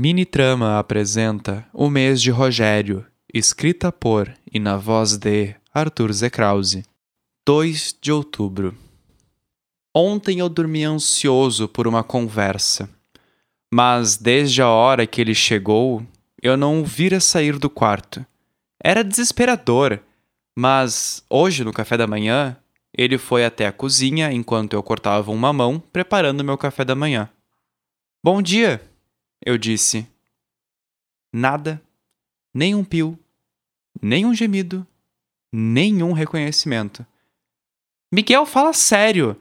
Mini Trama apresenta O Mês de Rogério, escrita por e na voz de Arthur Zekrause. 2 de outubro. Ontem eu dormi ansioso por uma conversa, mas desde a hora que ele chegou, eu não o vira sair do quarto. Era desesperador, mas hoje no café da manhã, ele foi até a cozinha enquanto eu cortava um mamão preparando meu café da manhã. Bom dia, eu disse. Nada, nem um pio, nem um gemido, nenhum reconhecimento. Miguel, fala sério.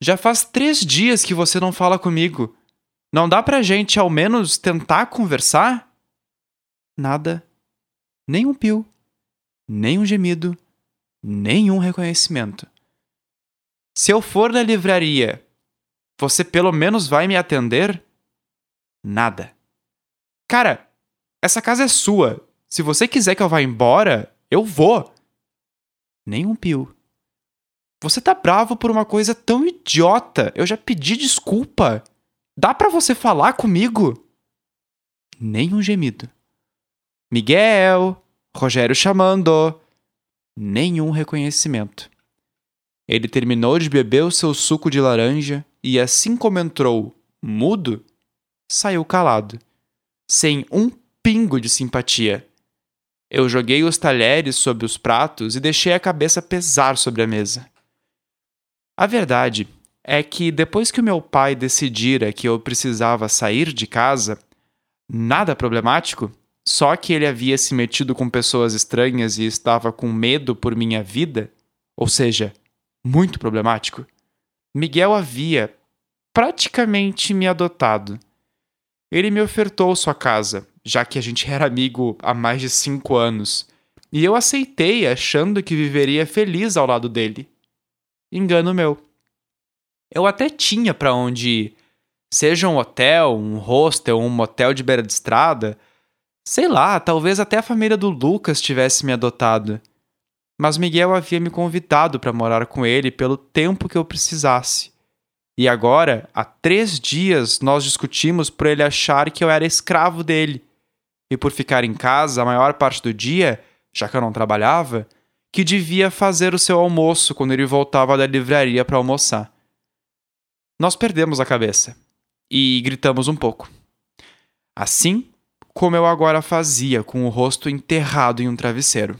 Já faz três dias que você não fala comigo. Não dá pra gente ao menos tentar conversar? Nada, nem um pio, nem um gemido, nenhum reconhecimento. Se eu for na livraria, você pelo menos vai me atender? Nada. Cara, essa casa é sua. Se você quiser que eu vá embora, eu vou. Nem um pio. Você tá bravo por uma coisa tão idiota. Eu já pedi desculpa. Dá para você falar comigo? Nem um gemido. Miguel, Rogério chamando. Nenhum reconhecimento. Ele terminou de beber o seu suco de laranja e, assim como entrou, mudo, saiu calado, sem um pingo de simpatia. Eu joguei os talheres sobre os pratos e deixei a cabeça pesar sobre a mesa. A verdade é que depois que o meu pai decidira que eu precisava sair de casa, nada problemático, só que ele havia se metido com pessoas estranhas e estava com medo por minha vida, ou seja, muito problemático, Miguel havia praticamente me adotado. Ele me ofertou sua casa, já que a gente era amigo há mais de cinco anos, e eu aceitei achando que viveria feliz ao lado dele. Engano meu. Eu até tinha para onde ir, seja um hotel, um hostel, um motel de beira de estrada, sei lá, talvez até a família do Lucas tivesse me adotado. Mas Miguel havia me convidado para morar com ele pelo tempo que eu precisasse. E agora, há três dias, nós discutimos por ele achar que eu era escravo dele. E por ficar em casa a maior parte do dia, já que eu não trabalhava, que devia fazer o seu almoço quando ele voltava da livraria para almoçar. Nós perdemos a cabeça e gritamos um pouco. Assim como eu agora fazia com o rosto enterrado em um travesseiro.